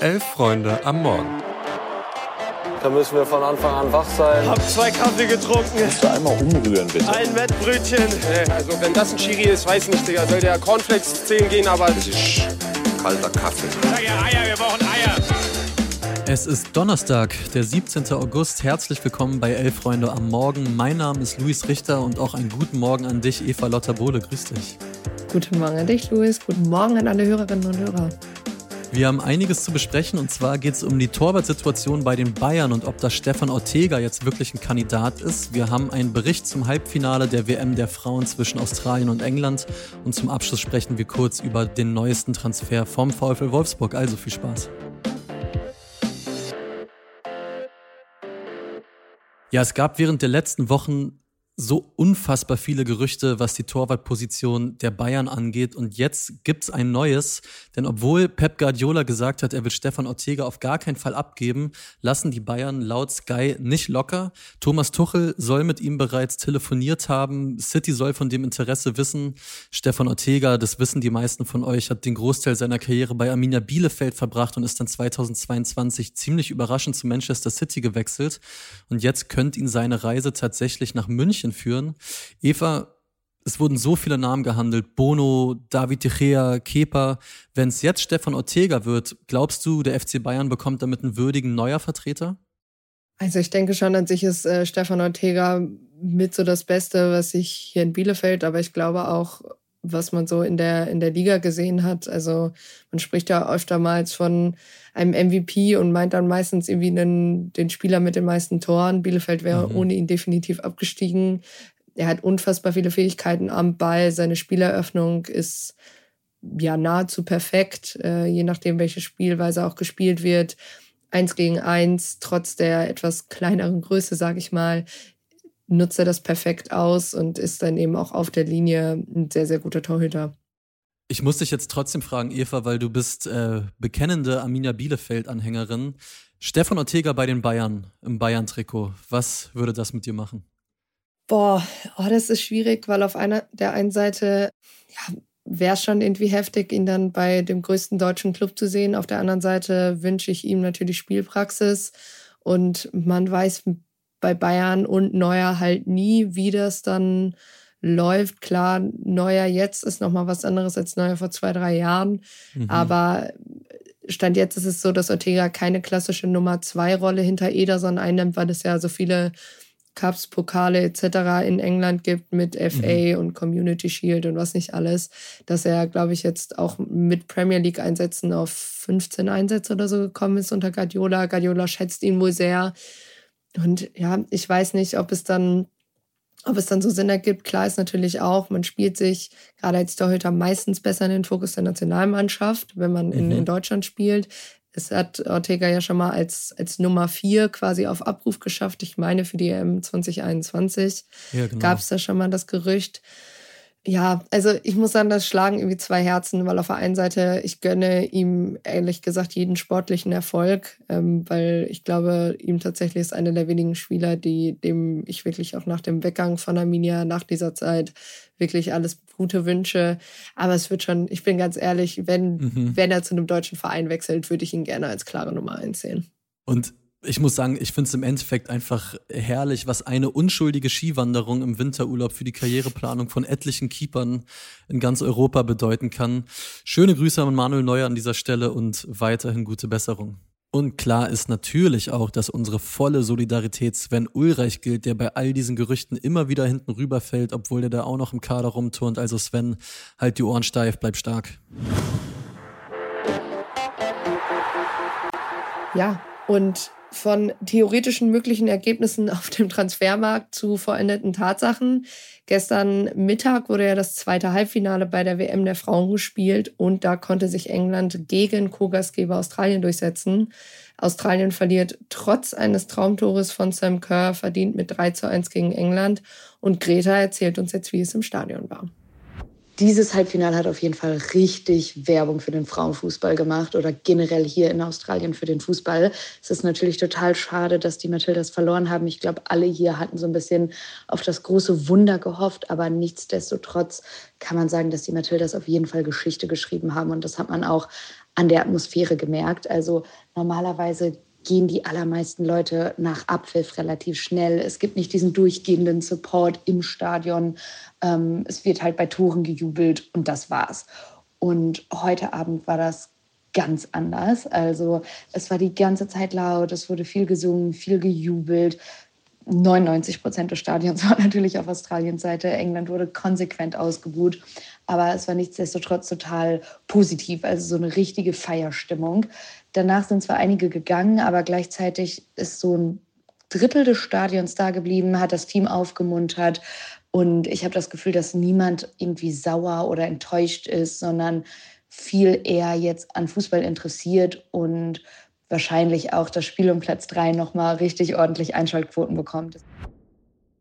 Elf Freunde am Morgen. Da müssen wir von Anfang an wach sein. Hab zwei Kaffee getrunken. Kannst du einmal umrühren, bitte? Ein Wettbrötchen. Also wenn das ein Chiri ist, weiß nicht, Digga. Soll der Cornflakes zählen gehen, aber... Das ist kalter Kaffee. Sag ja Eier, wir brauchen Eier. Es ist Donnerstag, der 17. August. Herzlich willkommen bei Elf Freunde am Morgen. Mein Name ist Luis Richter und auch einen guten Morgen an dich, Eva Lotta Bohle. Grüß dich. Guten Morgen an dich, Luis. Guten Morgen an alle Hörerinnen und Hörer. Wir haben einiges zu besprechen und zwar geht es um die Torwartsituation bei den Bayern und ob das Stefan Ortega jetzt wirklich ein Kandidat ist. Wir haben einen Bericht zum Halbfinale der WM der Frauen zwischen Australien und England und zum Abschluss sprechen wir kurz über den neuesten Transfer vom VfL Wolfsburg. Also viel Spaß. Ja, es gab während der letzten Wochen so unfassbar viele Gerüchte, was die Torwartposition der Bayern angeht. Und jetzt gibt's ein neues. Denn obwohl Pep Guardiola gesagt hat, er will Stefan Ortega auf gar keinen Fall abgeben, lassen die Bayern laut Sky nicht locker. Thomas Tuchel soll mit ihm bereits telefoniert haben. City soll von dem Interesse wissen. Stefan Ortega, das wissen die meisten von euch, hat den Großteil seiner Karriere bei Arminia Bielefeld verbracht und ist dann 2022 ziemlich überraschend zu Manchester City gewechselt. Und jetzt könnte ihn seine Reise tatsächlich nach München München führen. Eva, es wurden so viele Namen gehandelt. Bono, David Gea, Kepa. Wenn es jetzt Stefan Ortega wird, glaubst du, der FC Bayern bekommt damit einen würdigen neuer Vertreter? Also ich denke schon, an sich ist äh, Stefan Ortega mit so das Beste, was ich hier in Bielefeld, aber ich glaube auch, was man so in der, in der Liga gesehen hat. Also man spricht ja öftermals von einem MVP und meint dann meistens irgendwie einen, den Spieler mit den meisten Toren. Bielefeld wäre mhm. ohne ihn definitiv abgestiegen. Er hat unfassbar viele Fähigkeiten am Ball. Seine Spieleröffnung ist ja nahezu perfekt, äh, je nachdem, welche Spielweise auch gespielt wird. Eins gegen eins, trotz der etwas kleineren Größe, sage ich mal, nutzt er das perfekt aus und ist dann eben auch auf der Linie ein sehr, sehr guter Torhüter. Ich muss dich jetzt trotzdem fragen, Eva, weil du bist äh, bekennende Arminia Bielefeld-Anhängerin. Stefan Ortega bei den Bayern im Bayern-Trikot. Was würde das mit dir machen? Boah, oh, das ist schwierig, weil auf einer der einen Seite ja, wäre es schon irgendwie heftig, ihn dann bei dem größten deutschen Club zu sehen. Auf der anderen Seite wünsche ich ihm natürlich Spielpraxis und man weiß bei Bayern und Neuer halt nie, wie das dann läuft. Klar, Neuer jetzt ist nochmal was anderes als Neuer vor zwei, drei Jahren. Mhm. Aber Stand jetzt ist es so, dass Ortega keine klassische Nummer zwei Rolle hinter Ederson einnimmt, weil es ja so viele Cups, Pokale etc. in England gibt mit FA mhm. und Community Shield und was nicht alles, dass er, glaube ich, jetzt auch mit Premier League Einsätzen auf 15 Einsätze oder so gekommen ist unter Guardiola. Guardiola schätzt ihn wohl sehr. Und ja, ich weiß nicht, ob es dann ob es dann so Sinn ergibt, klar ist natürlich auch, man spielt sich gerade als Torhüter meistens besser in den Fokus der Nationalmannschaft, wenn man in, mhm. in Deutschland spielt. Es hat Ortega ja schon mal als, als Nummer vier quasi auf Abruf geschafft. Ich meine, für die EM 2021 ja, genau. gab es da schon mal das Gerücht. Ja, also ich muss sagen, das schlagen irgendwie zwei Herzen, weil auf der einen Seite, ich gönne ihm ehrlich gesagt jeden sportlichen Erfolg, ähm, weil ich glaube, ihm tatsächlich ist einer der wenigen Spieler, die dem ich wirklich auch nach dem Weggang von Arminia nach dieser Zeit wirklich alles Gute wünsche. Aber es wird schon, ich bin ganz ehrlich, wenn, mhm. wenn er zu einem deutschen Verein wechselt, würde ich ihn gerne als klare Nummer eins sehen. Und ich muss sagen, ich finde es im Endeffekt einfach herrlich, was eine unschuldige Skiwanderung im Winterurlaub für die Karriereplanung von etlichen Keepern in ganz Europa bedeuten kann. Schöne Grüße an Manuel Neuer an dieser Stelle und weiterhin gute Besserung. Und klar ist natürlich auch, dass unsere volle Solidarität Sven Ulreich gilt, der bei all diesen Gerüchten immer wieder hinten rüberfällt, obwohl der da auch noch im Kader rumturnt. Also Sven, halt die Ohren steif, bleib stark. Ja, und von theoretischen möglichen Ergebnissen auf dem Transfermarkt zu vollendeten Tatsachen. Gestern Mittag wurde ja das zweite Halbfinale bei der WM der Frauen gespielt und da konnte sich England gegen Co-Gastgeber Australien durchsetzen. Australien verliert trotz eines Traumtores von Sam Kerr verdient mit 3 zu 1 gegen England und Greta erzählt uns jetzt, wie es im Stadion war dieses Halbfinale hat auf jeden Fall richtig Werbung für den Frauenfußball gemacht oder generell hier in Australien für den Fußball. Es ist natürlich total schade, dass die Matildas verloren haben. Ich glaube, alle hier hatten so ein bisschen auf das große Wunder gehofft, aber nichtsdestotrotz kann man sagen, dass die Matildas auf jeden Fall Geschichte geschrieben haben und das hat man auch an der Atmosphäre gemerkt. Also normalerweise gehen die allermeisten Leute nach Abpfiff relativ schnell. Es gibt nicht diesen durchgehenden Support im Stadion. Ähm, es wird halt bei Toren gejubelt und das war's. Und heute Abend war das ganz anders. Also es war die ganze Zeit laut, es wurde viel gesungen, viel gejubelt. 99 Prozent des Stadions waren natürlich auf Australiens Seite. England wurde konsequent ausgebuht. Aber es war nichtsdestotrotz total positiv, also so eine richtige Feierstimmung. Danach sind zwar einige gegangen, aber gleichzeitig ist so ein Drittel des Stadions da geblieben, hat das Team aufgemuntert. Und ich habe das Gefühl, dass niemand irgendwie sauer oder enttäuscht ist, sondern viel eher jetzt an Fußball interessiert und wahrscheinlich auch das Spiel um Platz drei nochmal richtig ordentlich Einschaltquoten bekommt.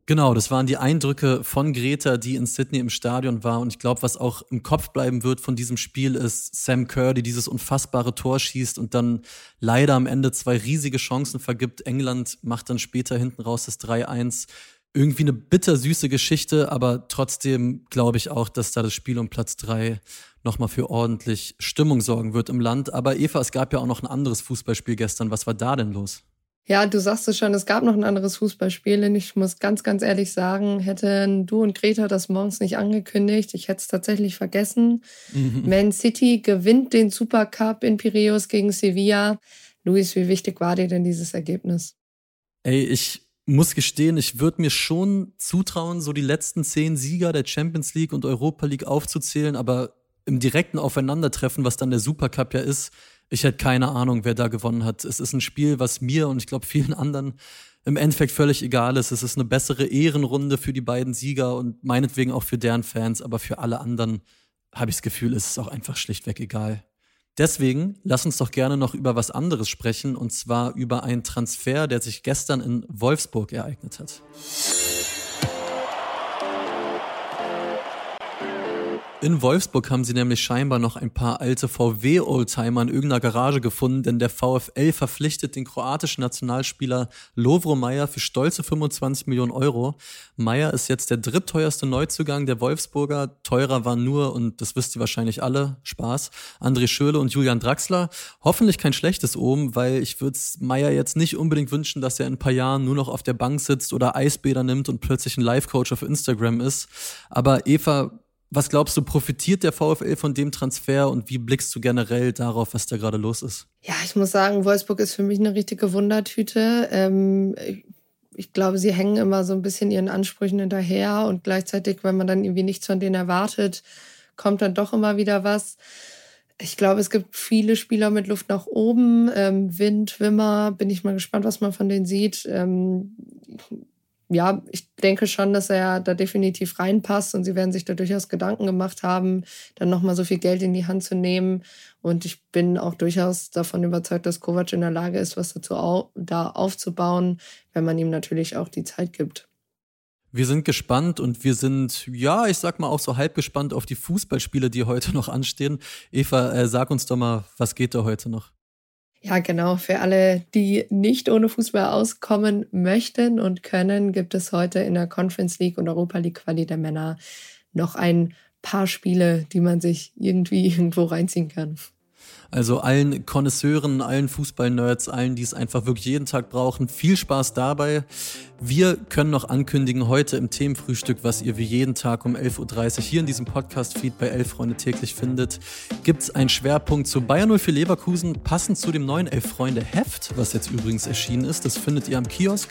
Genau, das waren die Eindrücke von Greta, die in Sydney im Stadion war. Und ich glaube, was auch im Kopf bleiben wird von diesem Spiel, ist Sam Kerr, die dieses unfassbare Tor schießt und dann leider am Ende zwei riesige Chancen vergibt. England macht dann später hinten raus das 3-1 irgendwie eine bittersüße Geschichte, aber trotzdem glaube ich auch, dass da das Spiel um Platz drei nochmal für ordentlich Stimmung sorgen wird im Land. Aber Eva, es gab ja auch noch ein anderes Fußballspiel gestern. Was war da denn los? Ja, du sagst es schon, es gab noch ein anderes Fußballspiel. Und ich muss ganz, ganz ehrlich sagen, hätten du und Greta das morgens nicht angekündigt, ich hätte es tatsächlich vergessen. Mhm. Man City gewinnt den Supercup in Piraeus gegen Sevilla. Luis, wie wichtig war dir denn dieses Ergebnis? Ey, ich muss gestehen, ich würde mir schon zutrauen, so die letzten zehn Sieger der Champions League und Europa League aufzuzählen, aber im direkten Aufeinandertreffen, was dann der Supercup ja ist, ich hätte keine Ahnung, wer da gewonnen hat. Es ist ein Spiel, was mir und ich glaube vielen anderen im Endeffekt völlig egal ist. Es ist eine bessere Ehrenrunde für die beiden Sieger und meinetwegen auch für deren Fans, aber für alle anderen habe ich das Gefühl, ist es auch einfach schlichtweg egal. Deswegen lass uns doch gerne noch über was anderes sprechen, und zwar über einen Transfer, der sich gestern in Wolfsburg ereignet hat. In Wolfsburg haben sie nämlich scheinbar noch ein paar alte VW-Oldtimer in irgendeiner Garage gefunden, denn der VfL verpflichtet den kroatischen Nationalspieler Lovro Meyer für stolze 25 Millionen Euro. Meyer ist jetzt der drittteuerste Neuzugang der Wolfsburger. Teurer waren nur, und das wisst ihr wahrscheinlich alle, Spaß, André Schöle und Julian Draxler. Hoffentlich kein schlechtes oben, weil ich würde Meyer jetzt nicht unbedingt wünschen, dass er in ein paar Jahren nur noch auf der Bank sitzt oder Eisbäder nimmt und plötzlich ein Live-Coach auf Instagram ist. Aber Eva, was glaubst du, profitiert der VfL von dem Transfer und wie blickst du generell darauf, was da gerade los ist? Ja, ich muss sagen, Wolfsburg ist für mich eine richtige Wundertüte. Ähm, ich glaube, sie hängen immer so ein bisschen ihren Ansprüchen hinterher und gleichzeitig, wenn man dann irgendwie nichts von denen erwartet, kommt dann doch immer wieder was. Ich glaube, es gibt viele Spieler mit Luft nach oben. Ähm, Wind, Wimmer, bin ich mal gespannt, was man von denen sieht. Ähm, ja, ich denke schon, dass er da definitiv reinpasst und sie werden sich da durchaus Gedanken gemacht haben, dann nochmal so viel Geld in die Hand zu nehmen. Und ich bin auch durchaus davon überzeugt, dass Kovac in der Lage ist, was dazu au da aufzubauen, wenn man ihm natürlich auch die Zeit gibt. Wir sind gespannt und wir sind, ja, ich sag mal auch so halb gespannt auf die Fußballspiele, die heute noch anstehen. Eva, äh, sag uns doch mal, was geht da heute noch? Ja, genau. Für alle, die nicht ohne Fußball auskommen möchten und können, gibt es heute in der Conference League und Europa League Quali der Männer noch ein paar Spiele, die man sich irgendwie irgendwo reinziehen kann. Also allen Konnoisseuren, allen Fußballnerds, allen, die es einfach wirklich jeden Tag brauchen, viel Spaß dabei. Wir können noch ankündigen, heute im Themenfrühstück, was ihr wie jeden Tag um 11.30 Uhr hier in diesem Podcast-Feed bei Elf Freunde täglich findet, gibt es einen Schwerpunkt zu Bayern 04 Leverkusen, passend zu dem neuen Elf Freunde Heft, was jetzt übrigens erschienen ist. Das findet ihr am Kiosk.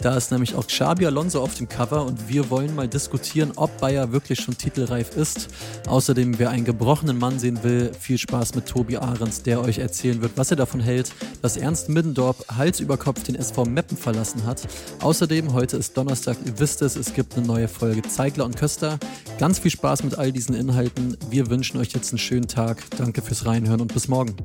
Da ist nämlich auch Xabi Alonso auf dem Cover und wir wollen mal diskutieren, ob Bayer wirklich schon titelreif ist. Außerdem, wer einen gebrochenen Mann sehen will, viel Spaß mit Tobi Ahrens, der euch erzählen wird, was er davon hält, dass Ernst Middendorf Hals über Kopf den SV Meppen verlassen hat. Außerdem, heute ist Donnerstag, ihr wisst es, es gibt eine neue Folge Zeigler und Köster. Ganz viel Spaß mit all diesen Inhalten. Wir wünschen euch jetzt einen schönen Tag. Danke fürs Reinhören und bis morgen.